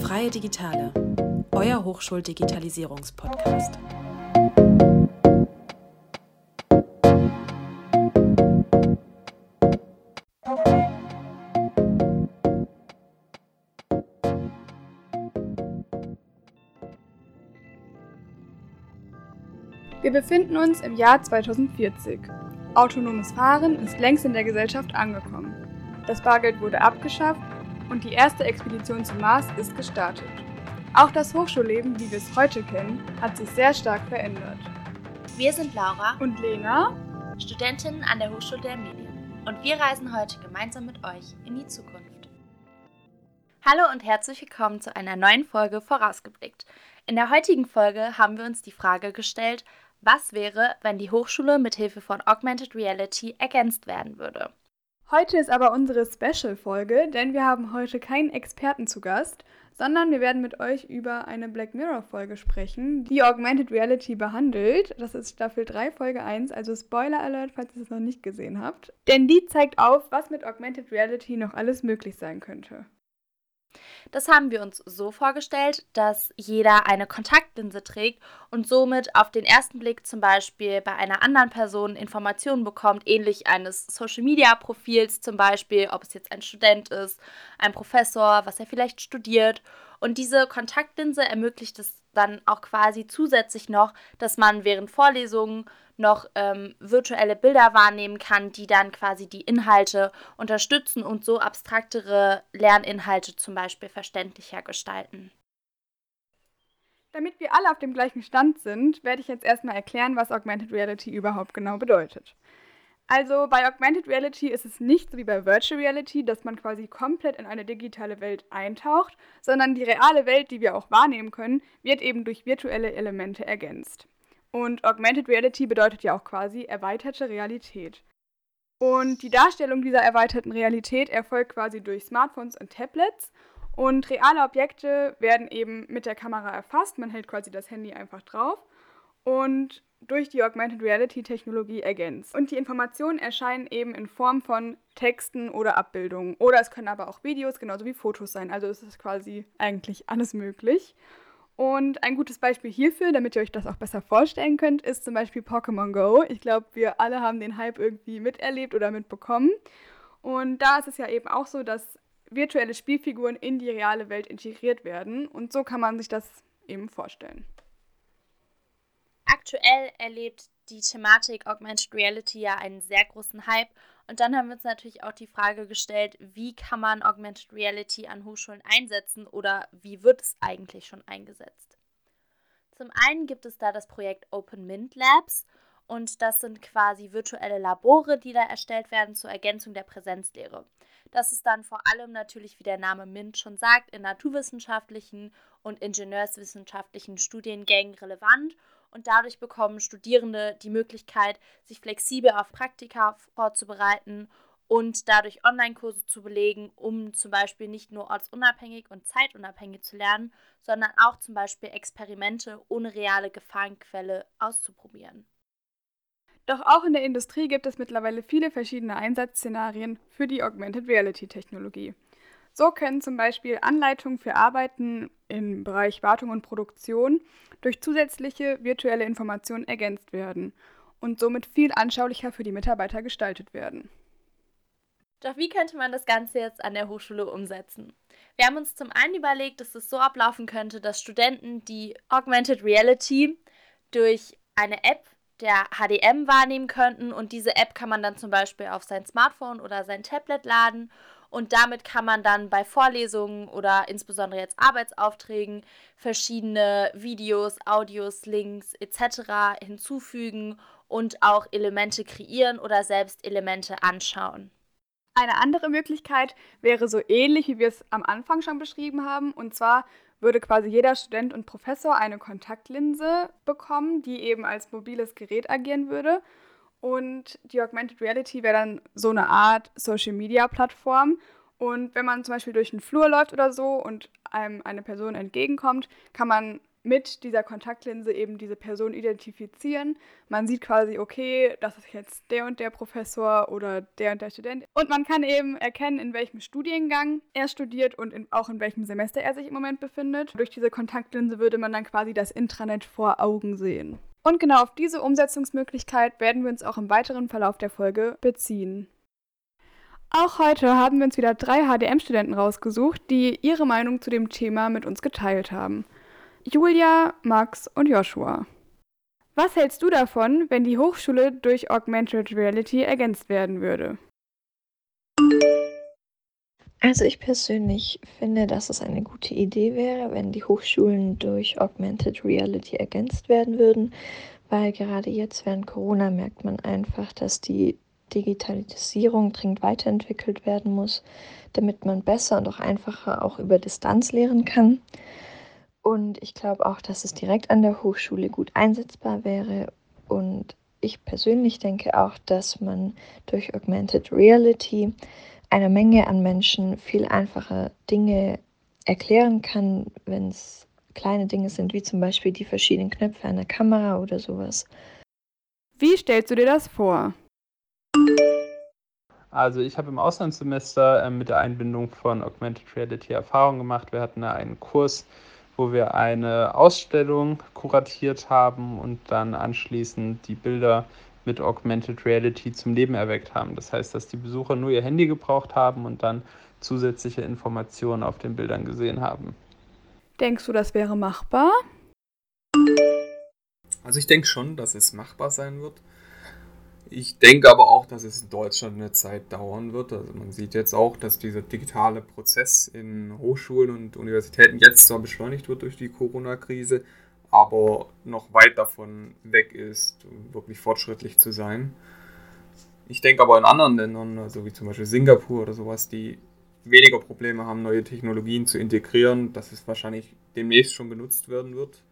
Freie Digitale, euer Hochschuldigitalisierungspodcast. Wir befinden uns im Jahr 2040. Autonomes Fahren ist längst in der Gesellschaft angekommen. Das Bargeld wurde abgeschafft und die erste Expedition zum Mars ist gestartet. Auch das Hochschulleben, wie wir es heute kennen, hat sich sehr stark verändert. Wir sind Laura und Lena, Studentinnen an der Hochschule der Medien. Und wir reisen heute gemeinsam mit euch in die Zukunft. Hallo und herzlich willkommen zu einer neuen Folge Vorausgeblickt. In der heutigen Folge haben wir uns die Frage gestellt, was wäre, wenn die Hochschule mit Hilfe von Augmented Reality ergänzt werden würde? Heute ist aber unsere Special-Folge, denn wir haben heute keinen Experten zu Gast, sondern wir werden mit euch über eine Black Mirror-Folge sprechen, die Augmented Reality behandelt. Das ist Staffel 3, Folge 1, also Spoiler Alert, falls ihr es noch nicht gesehen habt. Denn die zeigt auf, was mit Augmented Reality noch alles möglich sein könnte. Das haben wir uns so vorgestellt, dass jeder eine Kontaktlinse trägt und somit auf den ersten Blick zum Beispiel bei einer anderen Person Informationen bekommt, ähnlich eines Social-Media-Profils zum Beispiel, ob es jetzt ein Student ist, ein Professor, was er vielleicht studiert. Und diese Kontaktlinse ermöglicht es dann auch quasi zusätzlich noch, dass man während Vorlesungen noch ähm, virtuelle Bilder wahrnehmen kann, die dann quasi die Inhalte unterstützen und so abstraktere Lerninhalte zum Beispiel verständlicher gestalten. Damit wir alle auf dem gleichen Stand sind, werde ich jetzt erstmal erklären, was Augmented Reality überhaupt genau bedeutet. Also bei Augmented Reality ist es nicht so wie bei Virtual Reality, dass man quasi komplett in eine digitale Welt eintaucht, sondern die reale Welt, die wir auch wahrnehmen können, wird eben durch virtuelle Elemente ergänzt. Und Augmented Reality bedeutet ja auch quasi erweiterte Realität. Und die Darstellung dieser erweiterten Realität erfolgt quasi durch Smartphones und Tablets. Und reale Objekte werden eben mit der Kamera erfasst. Man hält quasi das Handy einfach drauf und durch die Augmented Reality Technologie ergänzt. Und die Informationen erscheinen eben in Form von Texten oder Abbildungen. Oder es können aber auch Videos genauso wie Fotos sein. Also es ist quasi eigentlich alles möglich. Und ein gutes Beispiel hierfür, damit ihr euch das auch besser vorstellen könnt, ist zum Beispiel Pokémon Go. Ich glaube, wir alle haben den Hype irgendwie miterlebt oder mitbekommen. Und da ist es ja eben auch so, dass virtuelle Spielfiguren in die reale Welt integriert werden. Und so kann man sich das eben vorstellen. Aktuell erlebt die Thematik Augmented Reality ja einen sehr großen Hype und dann haben wir uns natürlich auch die Frage gestellt, wie kann man Augmented Reality an Hochschulen einsetzen oder wie wird es eigentlich schon eingesetzt? Zum einen gibt es da das Projekt Open Mint Labs und das sind quasi virtuelle Labore, die da erstellt werden zur Ergänzung der Präsenzlehre. Das ist dann vor allem natürlich, wie der Name MINT schon sagt, in naturwissenschaftlichen und ingenieurswissenschaftlichen Studiengängen relevant und dadurch bekommen Studierende die Möglichkeit, sich flexibel auf Praktika vorzubereiten und dadurch Online-Kurse zu belegen, um zum Beispiel nicht nur ortsunabhängig und zeitunabhängig zu lernen, sondern auch zum Beispiel Experimente ohne reale Gefahrenquelle auszuprobieren. Doch auch in der Industrie gibt es mittlerweile viele verschiedene Einsatzszenarien für die Augmented Reality Technologie. So können zum Beispiel Anleitungen für Arbeiten im Bereich Wartung und Produktion durch zusätzliche virtuelle Informationen ergänzt werden und somit viel anschaulicher für die Mitarbeiter gestaltet werden. Doch wie könnte man das Ganze jetzt an der Hochschule umsetzen? Wir haben uns zum einen überlegt, dass es so ablaufen könnte, dass Studenten die Augmented Reality durch eine App der HDM wahrnehmen könnten und diese App kann man dann zum Beispiel auf sein Smartphone oder sein Tablet laden und damit kann man dann bei Vorlesungen oder insbesondere jetzt Arbeitsaufträgen verschiedene Videos, Audios, Links etc. hinzufügen und auch Elemente kreieren oder selbst Elemente anschauen. Eine andere Möglichkeit wäre so ähnlich, wie wir es am Anfang schon beschrieben haben. Und zwar würde quasi jeder Student und Professor eine Kontaktlinse bekommen, die eben als mobiles Gerät agieren würde. Und die Augmented Reality wäre dann so eine Art Social-Media-Plattform. Und wenn man zum Beispiel durch einen Flur läuft oder so und einem eine Person entgegenkommt, kann man mit dieser Kontaktlinse eben diese Person identifizieren. Man sieht quasi, okay, das ist jetzt der und der Professor oder der und der Student. Und man kann eben erkennen, in welchem Studiengang er studiert und in, auch in welchem Semester er sich im Moment befindet. Durch diese Kontaktlinse würde man dann quasi das Intranet vor Augen sehen. Und genau auf diese Umsetzungsmöglichkeit werden wir uns auch im weiteren Verlauf der Folge beziehen. Auch heute haben wir uns wieder drei HDM-Studenten rausgesucht, die ihre Meinung zu dem Thema mit uns geteilt haben. Julia, Max und Joshua. Was hältst du davon, wenn die Hochschule durch Augmented Reality ergänzt werden würde? Also ich persönlich finde, dass es eine gute Idee wäre, wenn die Hochschulen durch Augmented Reality ergänzt werden würden, weil gerade jetzt während Corona merkt man einfach, dass die Digitalisierung dringend weiterentwickelt werden muss, damit man besser und auch einfacher auch über Distanz lehren kann. Und ich glaube auch, dass es direkt an der Hochschule gut einsetzbar wäre. Und ich persönlich denke auch, dass man durch Augmented Reality einer Menge an Menschen viel einfacher Dinge erklären kann, wenn es kleine Dinge sind, wie zum Beispiel die verschiedenen Knöpfe einer Kamera oder sowas. Wie stellst du dir das vor? Also ich habe im Auslandssemester äh, mit der Einbindung von Augmented Reality Erfahrung gemacht. Wir hatten da einen Kurs wo wir eine Ausstellung kuratiert haben und dann anschließend die Bilder mit Augmented Reality zum Leben erweckt haben. Das heißt, dass die Besucher nur ihr Handy gebraucht haben und dann zusätzliche Informationen auf den Bildern gesehen haben. Denkst du, das wäre machbar? Also ich denke schon, dass es machbar sein wird. Ich denke aber auch, dass es in Deutschland eine Zeit dauern wird. Also man sieht jetzt auch, dass dieser digitale Prozess in Hochschulen und Universitäten jetzt zwar beschleunigt wird durch die Corona-Krise, aber noch weit davon weg ist, wirklich fortschrittlich zu sein. Ich denke aber in anderen Ländern, also wie zum Beispiel Singapur oder sowas, die weniger Probleme haben, neue Technologien zu integrieren, dass es wahrscheinlich demnächst schon genutzt werden wird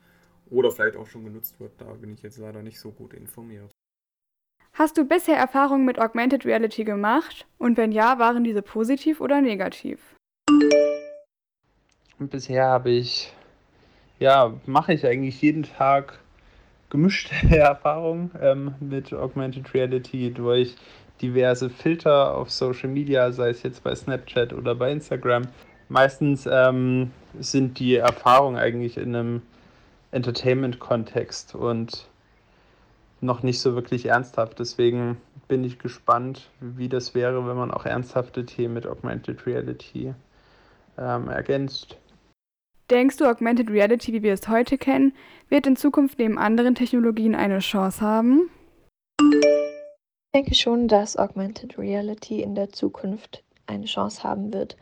oder vielleicht auch schon genutzt wird. Da bin ich jetzt leider nicht so gut informiert. Hast du bisher Erfahrungen mit Augmented Reality gemacht? Und wenn ja, waren diese positiv oder negativ? Bisher habe ich, ja, mache ich eigentlich jeden Tag gemischte Erfahrungen ähm, mit Augmented Reality durch diverse Filter auf Social Media, sei es jetzt bei Snapchat oder bei Instagram. Meistens ähm, sind die Erfahrungen eigentlich in einem Entertainment-Kontext und noch nicht so wirklich ernsthaft. Deswegen bin ich gespannt, wie das wäre, wenn man auch ernsthafte Themen mit Augmented Reality ähm, ergänzt. Denkst du, Augmented Reality, wie wir es heute kennen, wird in Zukunft neben anderen Technologien eine Chance haben? Ich denke schon, dass Augmented Reality in der Zukunft eine Chance haben wird.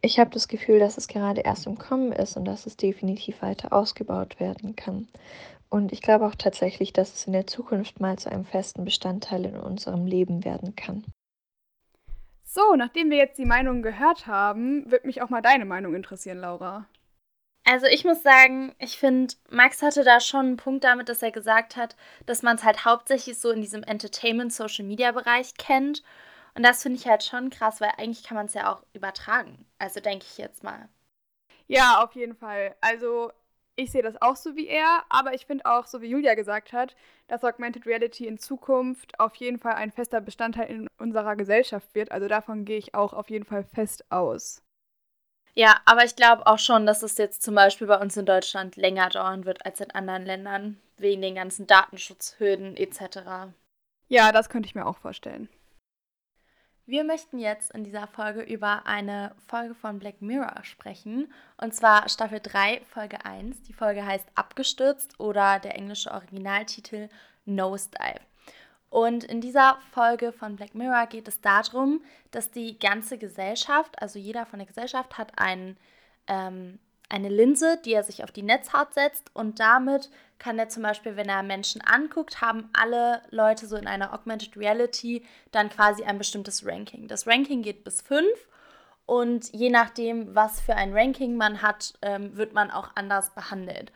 Ich habe das Gefühl, dass es gerade erst im Kommen ist und dass es definitiv weiter ausgebaut werden kann. Und ich glaube auch tatsächlich, dass es in der Zukunft mal zu einem festen Bestandteil in unserem Leben werden kann. So, nachdem wir jetzt die Meinung gehört haben, wird mich auch mal deine Meinung interessieren, Laura. Also ich muss sagen, ich finde, Max hatte da schon einen Punkt damit, dass er gesagt hat, dass man es halt hauptsächlich so in diesem Entertainment-Social-Media-Bereich kennt. Und das finde ich halt schon krass, weil eigentlich kann man es ja auch übertragen. Also denke ich jetzt mal. Ja, auf jeden Fall. Also ich sehe das auch so wie er, aber ich finde auch, so wie Julia gesagt hat, dass Augmented Reality in Zukunft auf jeden Fall ein fester Bestandteil in unserer Gesellschaft wird. Also davon gehe ich auch auf jeden Fall fest aus. Ja, aber ich glaube auch schon, dass es jetzt zum Beispiel bei uns in Deutschland länger dauern wird als in anderen Ländern, wegen den ganzen Datenschutzhürden etc. Ja, das könnte ich mir auch vorstellen. Wir möchten jetzt in dieser Folge über eine Folge von Black Mirror sprechen. Und zwar Staffel 3, Folge 1. Die Folge heißt Abgestürzt oder der englische Originaltitel Nosedive. Und in dieser Folge von Black Mirror geht es darum, dass die ganze Gesellschaft, also jeder von der Gesellschaft, hat einen ähm, eine Linse, die er sich auf die Netzhaut setzt und damit kann er zum Beispiel, wenn er Menschen anguckt, haben alle Leute so in einer Augmented Reality dann quasi ein bestimmtes Ranking. Das Ranking geht bis 5 und je nachdem, was für ein Ranking man hat, ähm, wird man auch anders behandelt.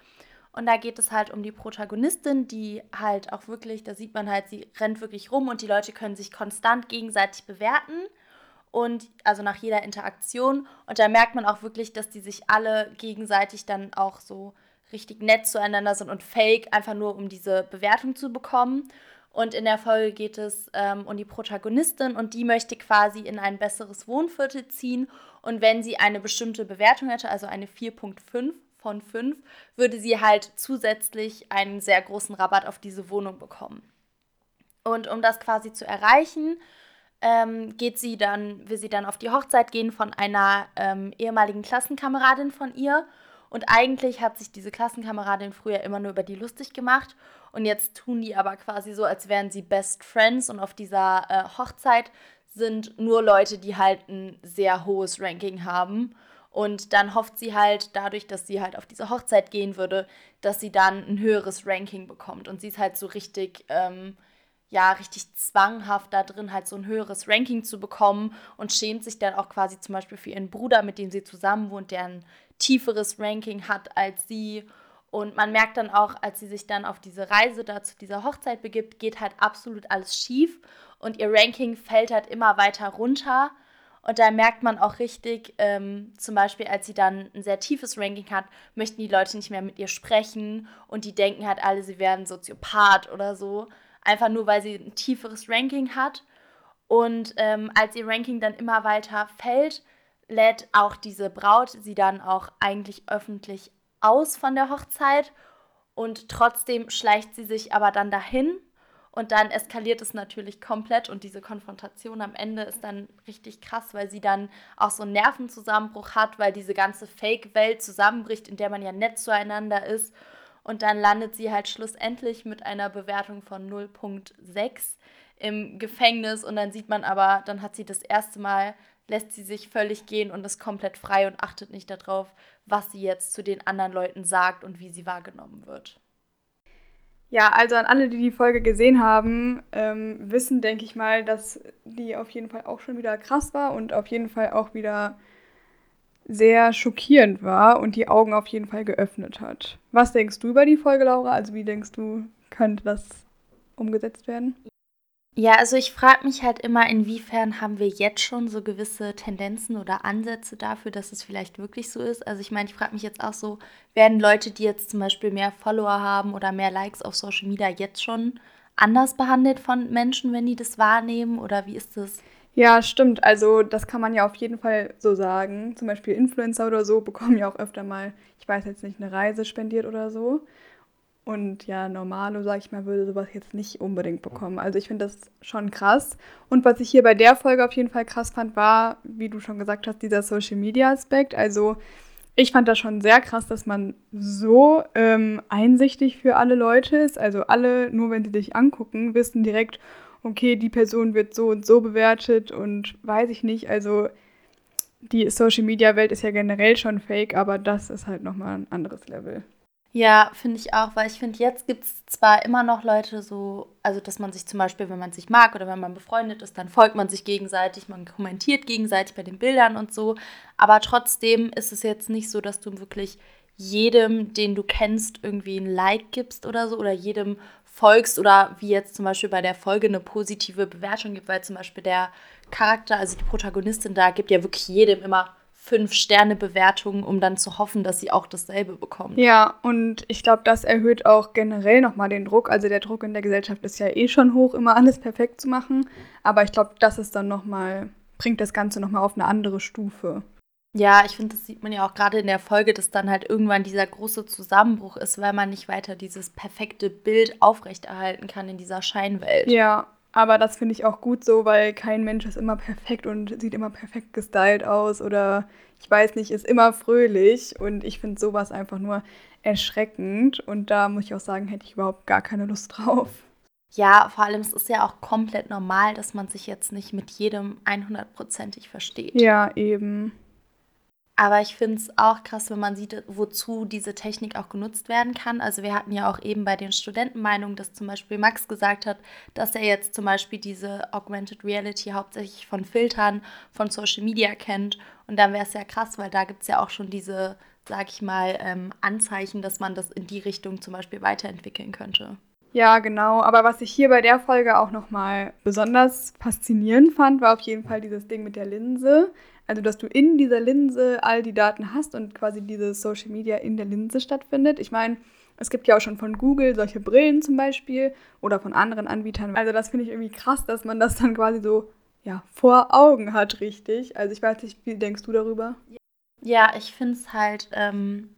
Und da geht es halt um die Protagonistin, die halt auch wirklich, da sieht man halt, sie rennt wirklich rum und die Leute können sich konstant gegenseitig bewerten und also nach jeder Interaktion. Und da merkt man auch wirklich, dass die sich alle gegenseitig dann auch so richtig nett zueinander sind und fake, einfach nur um diese Bewertung zu bekommen. Und in der Folge geht es ähm, um die Protagonistin und die möchte quasi in ein besseres Wohnviertel ziehen. Und wenn sie eine bestimmte Bewertung hätte, also eine 4.5 von 5, würde sie halt zusätzlich einen sehr großen Rabatt auf diese Wohnung bekommen. Und um das quasi zu erreichen, ähm, geht sie dann, will sie dann auf die Hochzeit gehen von einer ähm, ehemaligen Klassenkameradin von ihr. Und eigentlich hat sich diese Klassenkameradin früher immer nur über die lustig gemacht. Und jetzt tun die aber quasi so, als wären sie Best Friends. Und auf dieser äh, Hochzeit sind nur Leute, die halt ein sehr hohes Ranking haben. Und dann hofft sie halt dadurch, dass sie halt auf diese Hochzeit gehen würde, dass sie dann ein höheres Ranking bekommt. Und sie ist halt so richtig, ähm, ja, richtig zwanghaft da drin, halt so ein höheres Ranking zu bekommen und schämt sich dann auch quasi zum Beispiel für ihren Bruder, mit dem sie zusammen wohnt, der ein tieferes Ranking hat als sie. Und man merkt dann auch, als sie sich dann auf diese Reise da zu dieser Hochzeit begibt, geht halt absolut alles schief und ihr Ranking fällt halt immer weiter runter. Und da merkt man auch richtig, ähm, zum Beispiel, als sie dann ein sehr tiefes Ranking hat, möchten die Leute nicht mehr mit ihr sprechen und die denken halt alle, sie wären Soziopath oder so. Einfach nur, weil sie ein tieferes Ranking hat. Und ähm, als ihr Ranking dann immer weiter fällt, lädt auch diese Braut sie dann auch eigentlich öffentlich aus von der Hochzeit und trotzdem schleicht sie sich aber dann dahin und dann eskaliert es natürlich komplett und diese Konfrontation am Ende ist dann richtig krass, weil sie dann auch so einen Nervenzusammenbruch hat, weil diese ganze Fake-Welt zusammenbricht, in der man ja nett zueinander ist. Und dann landet sie halt schlussendlich mit einer Bewertung von 0.6 im Gefängnis und dann sieht man aber, dann hat sie das erste Mal lässt sie sich völlig gehen und ist komplett frei und achtet nicht darauf, was sie jetzt zu den anderen Leuten sagt und wie sie wahrgenommen wird. Ja, also an alle, die die Folge gesehen haben, ähm, wissen, denke ich mal, dass die auf jeden Fall auch schon wieder krass war und auf jeden Fall auch wieder sehr schockierend war und die Augen auf jeden Fall geöffnet hat. Was denkst du über die Folge, Laura? Also wie denkst du, könnte das umgesetzt werden? Ja, also ich frage mich halt immer, inwiefern haben wir jetzt schon so gewisse Tendenzen oder Ansätze dafür, dass es vielleicht wirklich so ist. Also ich meine, ich frage mich jetzt auch so, werden Leute, die jetzt zum Beispiel mehr Follower haben oder mehr Likes auf Social Media jetzt schon anders behandelt von Menschen, wenn die das wahrnehmen? Oder wie ist das? Ja, stimmt. Also das kann man ja auf jeden Fall so sagen. Zum Beispiel Influencer oder so bekommen ja auch öfter mal, ich weiß jetzt nicht, eine Reise spendiert oder so. Und ja, Normalo, sag ich mal, würde sowas jetzt nicht unbedingt bekommen. Also ich finde das schon krass. Und was ich hier bei der Folge auf jeden Fall krass fand, war, wie du schon gesagt hast, dieser Social Media Aspekt. Also ich fand das schon sehr krass, dass man so ähm, einsichtig für alle Leute ist. Also alle, nur wenn sie dich angucken, wissen direkt, okay, die Person wird so und so bewertet und weiß ich nicht. Also die Social Media Welt ist ja generell schon fake, aber das ist halt nochmal ein anderes Level. Ja, finde ich auch, weil ich finde, jetzt gibt es zwar immer noch Leute so, also dass man sich zum Beispiel, wenn man sich mag oder wenn man befreundet ist, dann folgt man sich gegenseitig, man kommentiert gegenseitig bei den Bildern und so, aber trotzdem ist es jetzt nicht so, dass du wirklich jedem, den du kennst, irgendwie ein Like gibst oder so oder jedem folgst oder wie jetzt zum Beispiel bei der Folge eine positive Bewertung gibt, weil zum Beispiel der Charakter, also die Protagonistin da, gibt ja wirklich jedem immer Fünf-Sterne-Bewertungen, um dann zu hoffen, dass sie auch dasselbe bekommt. Ja, und ich glaube, das erhöht auch generell nochmal den Druck. Also der Druck in der Gesellschaft ist ja eh schon hoch, immer alles perfekt zu machen. Aber ich glaube, das ist dann nochmal, bringt das Ganze nochmal auf eine andere Stufe. Ja, ich finde, das sieht man ja auch gerade in der Folge, dass dann halt irgendwann dieser große Zusammenbruch ist, weil man nicht weiter dieses perfekte Bild aufrechterhalten kann in dieser Scheinwelt. Ja, aber das finde ich auch gut so, weil kein Mensch ist immer perfekt und sieht immer perfekt gestylt aus oder ich weiß nicht, ist immer fröhlich. Und ich finde sowas einfach nur erschreckend. Und da muss ich auch sagen, hätte ich überhaupt gar keine Lust drauf. Ja, vor allem es ist ja auch komplett normal, dass man sich jetzt nicht mit jedem 100%ig versteht. Ja, eben. Aber ich finde es auch krass, wenn man sieht, wozu diese Technik auch genutzt werden kann. Also wir hatten ja auch eben bei den Studentenmeinungen, dass zum Beispiel Max gesagt hat, dass er jetzt zum Beispiel diese Augmented Reality hauptsächlich von Filtern, von Social Media kennt. Und dann wäre es ja krass, weil da gibt es ja auch schon diese, sag ich mal, ähm, Anzeichen, dass man das in die Richtung zum Beispiel weiterentwickeln könnte. Ja, genau. Aber was ich hier bei der Folge auch nochmal besonders faszinierend fand, war auf jeden Fall dieses Ding mit der Linse. Also, dass du in dieser Linse all die Daten hast und quasi dieses Social Media in der Linse stattfindet. Ich meine, es gibt ja auch schon von Google solche Brillen zum Beispiel oder von anderen Anbietern. Also, das finde ich irgendwie krass, dass man das dann quasi so ja, vor Augen hat, richtig. Also, ich weiß nicht, wie denkst du darüber? Ja, ich finde es halt ähm,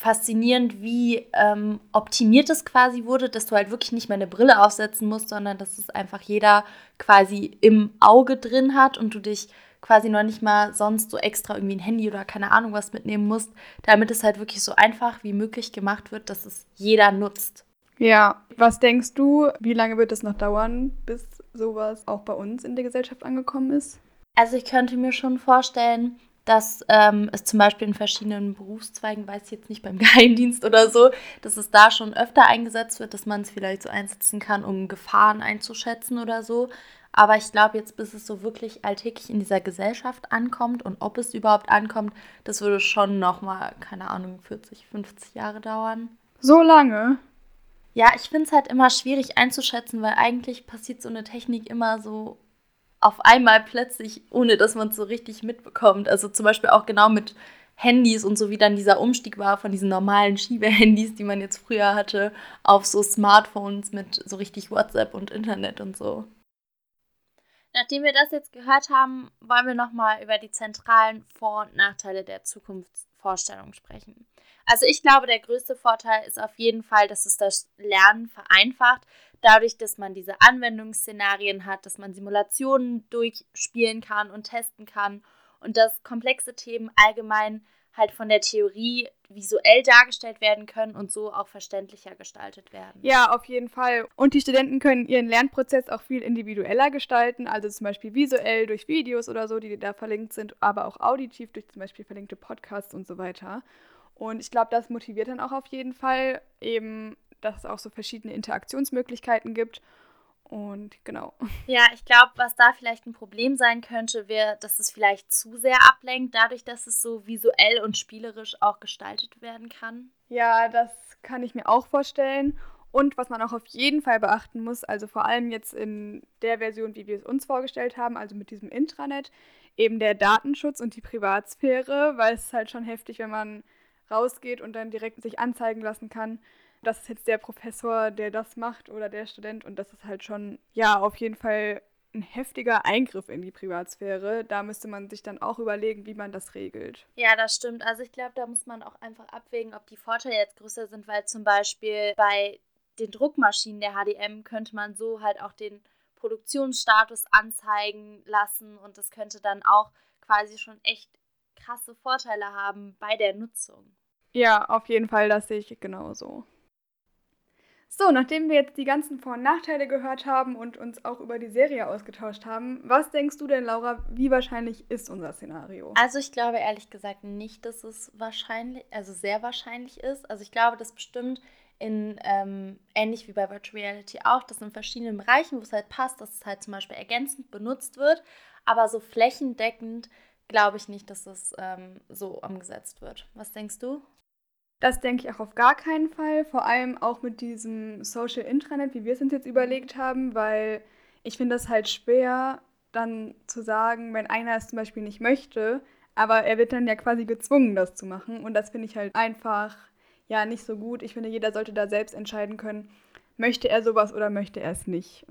faszinierend, wie ähm, optimiert es quasi wurde, dass du halt wirklich nicht mehr eine Brille aufsetzen musst, sondern dass es einfach jeder quasi im Auge drin hat und du dich quasi noch nicht mal sonst so extra irgendwie ein Handy oder keine Ahnung was mitnehmen musst, damit es halt wirklich so einfach wie möglich gemacht wird, dass es jeder nutzt. Ja, was denkst du, wie lange wird es noch dauern, bis sowas auch bei uns in der Gesellschaft angekommen ist? Also ich könnte mir schon vorstellen, dass ähm, es zum Beispiel in verschiedenen Berufszweigen, weiß ich jetzt nicht beim Geheimdienst oder so, dass es da schon öfter eingesetzt wird, dass man es vielleicht so einsetzen kann, um Gefahren einzuschätzen oder so. Aber ich glaube jetzt, bis es so wirklich alltäglich in dieser Gesellschaft ankommt und ob es überhaupt ankommt, das würde schon nochmal, keine Ahnung, 40, 50 Jahre dauern. So lange? Ja, ich finde es halt immer schwierig einzuschätzen, weil eigentlich passiert so eine Technik immer so auf einmal plötzlich, ohne dass man es so richtig mitbekommt. Also zum Beispiel auch genau mit Handys und so wie dann dieser Umstieg war von diesen normalen Schiebehandys, die man jetzt früher hatte, auf so Smartphones mit so richtig WhatsApp und Internet und so. Nachdem wir das jetzt gehört haben, wollen wir nochmal über die zentralen Vor- und Nachteile der Zukunftsvorstellung sprechen. Also ich glaube, der größte Vorteil ist auf jeden Fall, dass es das Lernen vereinfacht, dadurch, dass man diese Anwendungsszenarien hat, dass man Simulationen durchspielen kann und testen kann und dass komplexe Themen allgemein halt von der Theorie visuell dargestellt werden können und so auch verständlicher gestaltet werden. Ja, auf jeden Fall. Und die Studenten können ihren Lernprozess auch viel individueller gestalten, also zum Beispiel visuell durch Videos oder so, die da verlinkt sind, aber auch auditiv durch zum Beispiel verlinkte Podcasts und so weiter. Und ich glaube, das motiviert dann auch auf jeden Fall eben, dass es auch so verschiedene Interaktionsmöglichkeiten gibt und genau. Ja, ich glaube, was da vielleicht ein Problem sein könnte, wäre, dass es vielleicht zu sehr ablenkt, dadurch, dass es so visuell und spielerisch auch gestaltet werden kann. Ja, das kann ich mir auch vorstellen. Und was man auch auf jeden Fall beachten muss, also vor allem jetzt in der Version, wie wir es uns vorgestellt haben, also mit diesem Intranet, eben der Datenschutz und die Privatsphäre, weil es ist halt schon heftig, wenn man rausgeht und dann direkt sich anzeigen lassen kann, das ist jetzt der Professor, der das macht oder der Student und das ist halt schon, ja, auf jeden Fall ein heftiger Eingriff in die Privatsphäre. Da müsste man sich dann auch überlegen, wie man das regelt. Ja, das stimmt. Also ich glaube, da muss man auch einfach abwägen, ob die Vorteile jetzt größer sind, weil zum Beispiel bei den Druckmaschinen der HDM könnte man so halt auch den Produktionsstatus anzeigen lassen und das könnte dann auch quasi schon echt krasse Vorteile haben bei der Nutzung. Ja, auf jeden Fall, das sehe ich genauso. So, nachdem wir jetzt die ganzen Vor- und Nachteile gehört haben und uns auch über die Serie ausgetauscht haben, was denkst du denn, Laura, wie wahrscheinlich ist unser Szenario? Also ich glaube ehrlich gesagt nicht, dass es wahrscheinlich, also sehr wahrscheinlich ist. Also ich glaube, dass bestimmt in, ähm, ähnlich wie bei Virtual Reality auch, dass in verschiedenen Bereichen, wo es halt passt, dass es halt zum Beispiel ergänzend benutzt wird, aber so flächendeckend glaube ich nicht, dass das ähm, so umgesetzt wird. Was denkst du? Das denke ich auch auf gar keinen Fall. Vor allem auch mit diesem Social Intranet, wie wir es uns jetzt überlegt haben, weil ich finde das halt schwer, dann zu sagen, wenn einer es zum Beispiel nicht möchte, aber er wird dann ja quasi gezwungen, das zu machen. Und das finde ich halt einfach ja nicht so gut. Ich finde, jeder sollte da selbst entscheiden können, möchte er sowas oder möchte er es nicht.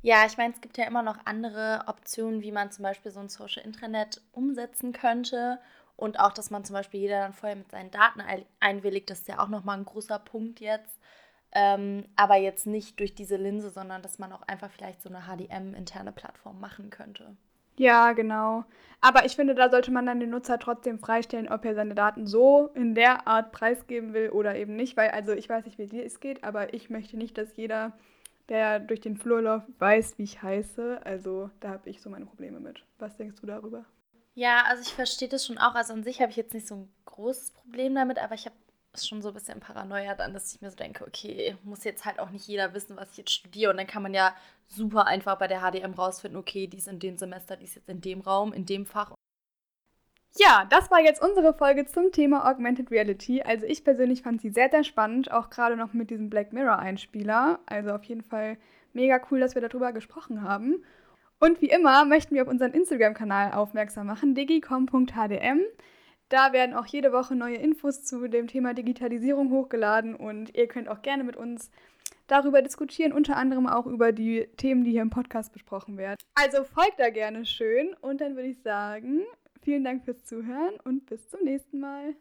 Ja, ich meine, es gibt ja immer noch andere Optionen, wie man zum Beispiel so ein Social Intranet umsetzen könnte. Und auch, dass man zum Beispiel jeder dann vorher mit seinen Daten einwilligt, das ist ja auch nochmal ein großer Punkt jetzt. Ähm, aber jetzt nicht durch diese Linse, sondern dass man auch einfach vielleicht so eine HDM-interne Plattform machen könnte. Ja, genau. Aber ich finde, da sollte man dann den Nutzer trotzdem freistellen, ob er seine Daten so in der Art preisgeben will oder eben nicht. Weil, also ich weiß nicht, wie dir es geht, aber ich möchte nicht, dass jeder, der durch den Flur läuft, weiß, wie ich heiße. Also da habe ich so meine Probleme mit. Was denkst du darüber? Ja, also ich verstehe das schon auch. Also an sich habe ich jetzt nicht so ein großes Problem damit, aber ich habe schon so ein bisschen Paranoia dann, dass ich mir so denke, okay, muss jetzt halt auch nicht jeder wissen, was ich jetzt studiere. Und dann kann man ja super einfach bei der HDM rausfinden, okay, die ist in dem Semester, die ist jetzt in dem Raum, in dem Fach. Ja, das war jetzt unsere Folge zum Thema Augmented Reality. Also ich persönlich fand sie sehr, sehr spannend, auch gerade noch mit diesem Black Mirror-Einspieler. Also auf jeden Fall mega cool, dass wir darüber gesprochen haben. Und wie immer möchten wir auf unseren Instagram-Kanal aufmerksam machen, digicom.hdm. Da werden auch jede Woche neue Infos zu dem Thema Digitalisierung hochgeladen und ihr könnt auch gerne mit uns darüber diskutieren, unter anderem auch über die Themen, die hier im Podcast besprochen werden. Also folgt da gerne schön und dann würde ich sagen, vielen Dank fürs Zuhören und bis zum nächsten Mal.